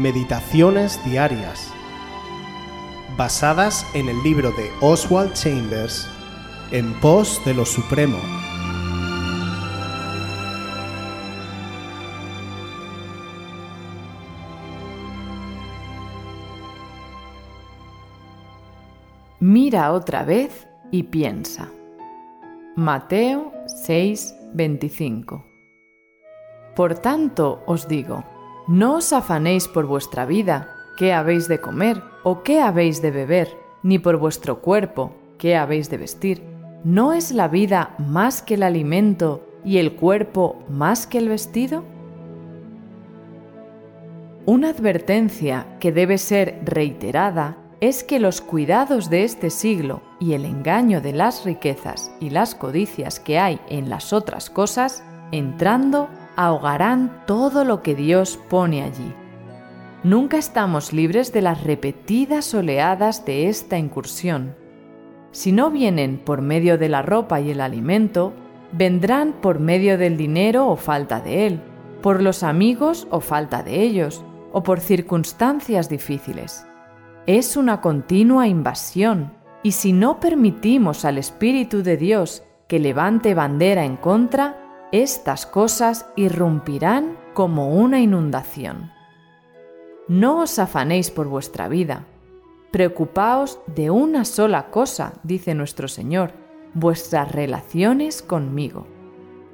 Meditaciones Diarias, basadas en el libro de Oswald Chambers, En pos de lo Supremo. Mira otra vez y piensa. Mateo 6:25 Por tanto os digo, no os afanéis por vuestra vida, qué habéis de comer o qué habéis de beber, ni por vuestro cuerpo, qué habéis de vestir. ¿No es la vida más que el alimento y el cuerpo más que el vestido? Una advertencia que debe ser reiterada es que los cuidados de este siglo y el engaño de las riquezas y las codicias que hay en las otras cosas, entrando ahogarán todo lo que Dios pone allí. Nunca estamos libres de las repetidas oleadas de esta incursión. Si no vienen por medio de la ropa y el alimento, vendrán por medio del dinero o falta de él, por los amigos o falta de ellos, o por circunstancias difíciles. Es una continua invasión, y si no permitimos al Espíritu de Dios que levante bandera en contra, estas cosas irrumpirán como una inundación. No os afanéis por vuestra vida. Preocupaos de una sola cosa, dice nuestro Señor, vuestras relaciones conmigo.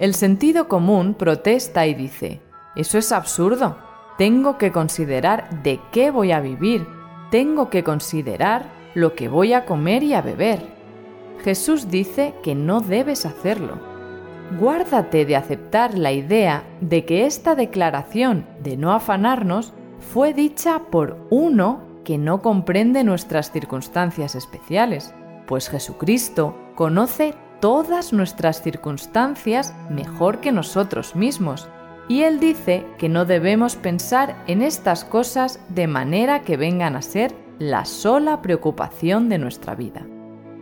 El sentido común protesta y dice, eso es absurdo. Tengo que considerar de qué voy a vivir. Tengo que considerar lo que voy a comer y a beber. Jesús dice que no debes hacerlo guárdate de aceptar la idea de que esta declaración de no afanarnos fue dicha por uno que no comprende nuestras circunstancias especiales, pues Jesucristo conoce todas nuestras circunstancias mejor que nosotros mismos, y Él dice que no debemos pensar en estas cosas de manera que vengan a ser la sola preocupación de nuestra vida.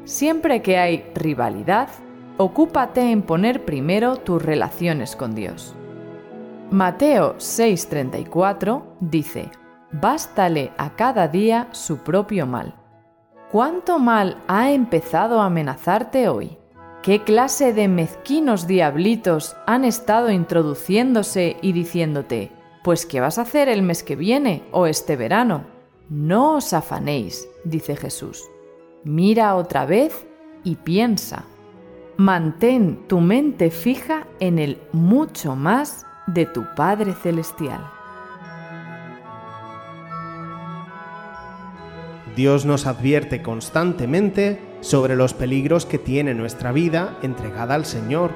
Siempre que hay rivalidad, ocúpate en poner primero tus relaciones con Dios. Mateo 6:34 dice, Bástale a cada día su propio mal. ¿Cuánto mal ha empezado a amenazarte hoy? ¿Qué clase de mezquinos diablitos han estado introduciéndose y diciéndote, pues qué vas a hacer el mes que viene o este verano? No os afanéis, dice Jesús. Mira otra vez y piensa. Mantén tu mente fija en el mucho más de tu Padre Celestial. Dios nos advierte constantemente sobre los peligros que tiene nuestra vida entregada al Señor.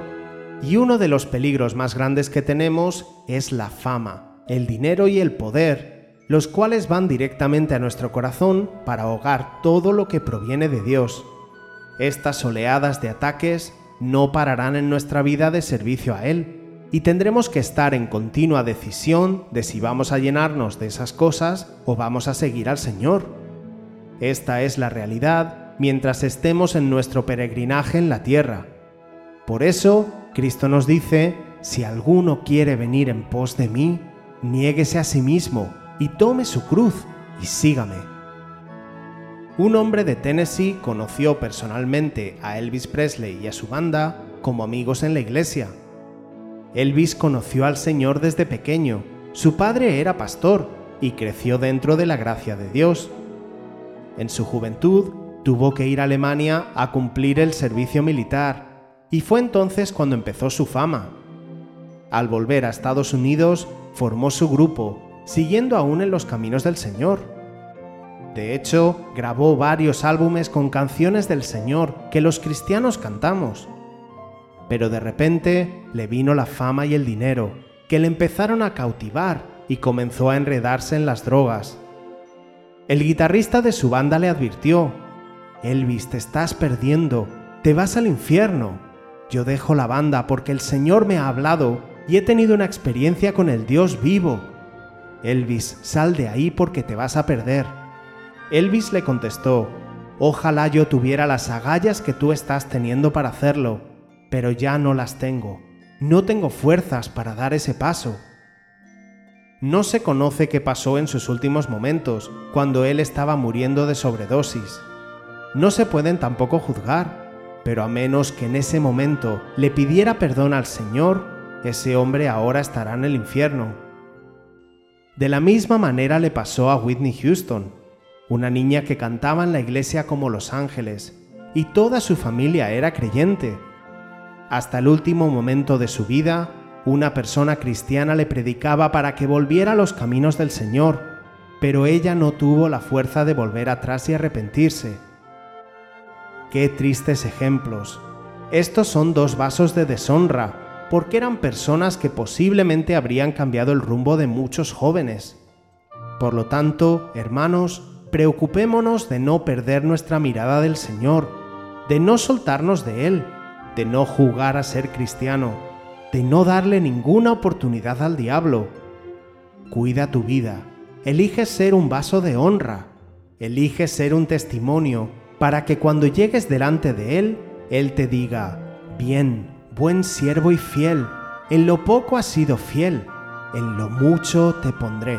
Y uno de los peligros más grandes que tenemos es la fama, el dinero y el poder, los cuales van directamente a nuestro corazón para ahogar todo lo que proviene de Dios. Estas oleadas de ataques no pararán en nuestra vida de servicio a Él, y tendremos que estar en continua decisión de si vamos a llenarnos de esas cosas o vamos a seguir al Señor. Esta es la realidad mientras estemos en nuestro peregrinaje en la tierra. Por eso, Cristo nos dice, si alguno quiere venir en pos de mí, niéguese a sí mismo y tome su cruz y sígame un hombre de Tennessee conoció personalmente a Elvis Presley y a su banda como amigos en la iglesia. Elvis conoció al Señor desde pequeño, su padre era pastor y creció dentro de la gracia de Dios. En su juventud tuvo que ir a Alemania a cumplir el servicio militar y fue entonces cuando empezó su fama. Al volver a Estados Unidos formó su grupo, siguiendo aún en los caminos del Señor. De hecho, grabó varios álbumes con canciones del Señor que los cristianos cantamos. Pero de repente le vino la fama y el dinero, que le empezaron a cautivar y comenzó a enredarse en las drogas. El guitarrista de su banda le advirtió, Elvis, te estás perdiendo, te vas al infierno. Yo dejo la banda porque el Señor me ha hablado y he tenido una experiencia con el Dios vivo. Elvis, sal de ahí porque te vas a perder. Elvis le contestó, Ojalá yo tuviera las agallas que tú estás teniendo para hacerlo, pero ya no las tengo. No tengo fuerzas para dar ese paso. No se conoce qué pasó en sus últimos momentos, cuando él estaba muriendo de sobredosis. No se pueden tampoco juzgar, pero a menos que en ese momento le pidiera perdón al Señor, ese hombre ahora estará en el infierno. De la misma manera le pasó a Whitney Houston, una niña que cantaba en la iglesia como los ángeles, y toda su familia era creyente. Hasta el último momento de su vida, una persona cristiana le predicaba para que volviera a los caminos del Señor, pero ella no tuvo la fuerza de volver atrás y arrepentirse. Qué tristes ejemplos. Estos son dos vasos de deshonra, porque eran personas que posiblemente habrían cambiado el rumbo de muchos jóvenes. Por lo tanto, hermanos, preocupémonos de no perder nuestra mirada del Señor, de no soltarnos de Él, de no jugar a ser cristiano, de no darle ninguna oportunidad al diablo. Cuida tu vida, elige ser un vaso de honra, elige ser un testimonio para que cuando llegues delante de Él, Él te diga, bien, buen siervo y fiel, en lo poco has sido fiel, en lo mucho te pondré.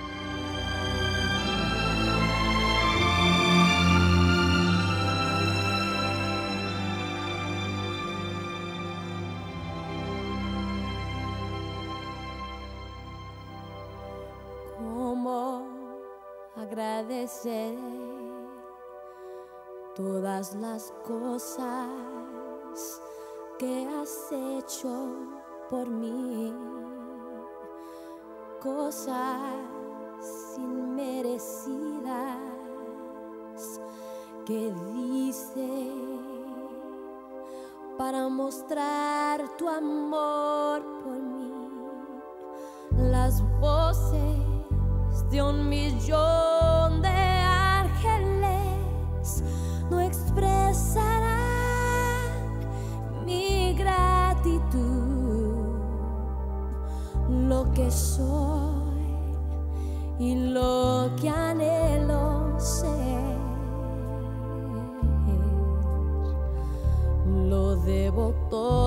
agradecer todas las cosas que has hecho por mí, cosas inmerecidas que dice para mostrar tu amor por mí, las voces de un millón que soy y lo que anhelo ser. Lo debo todo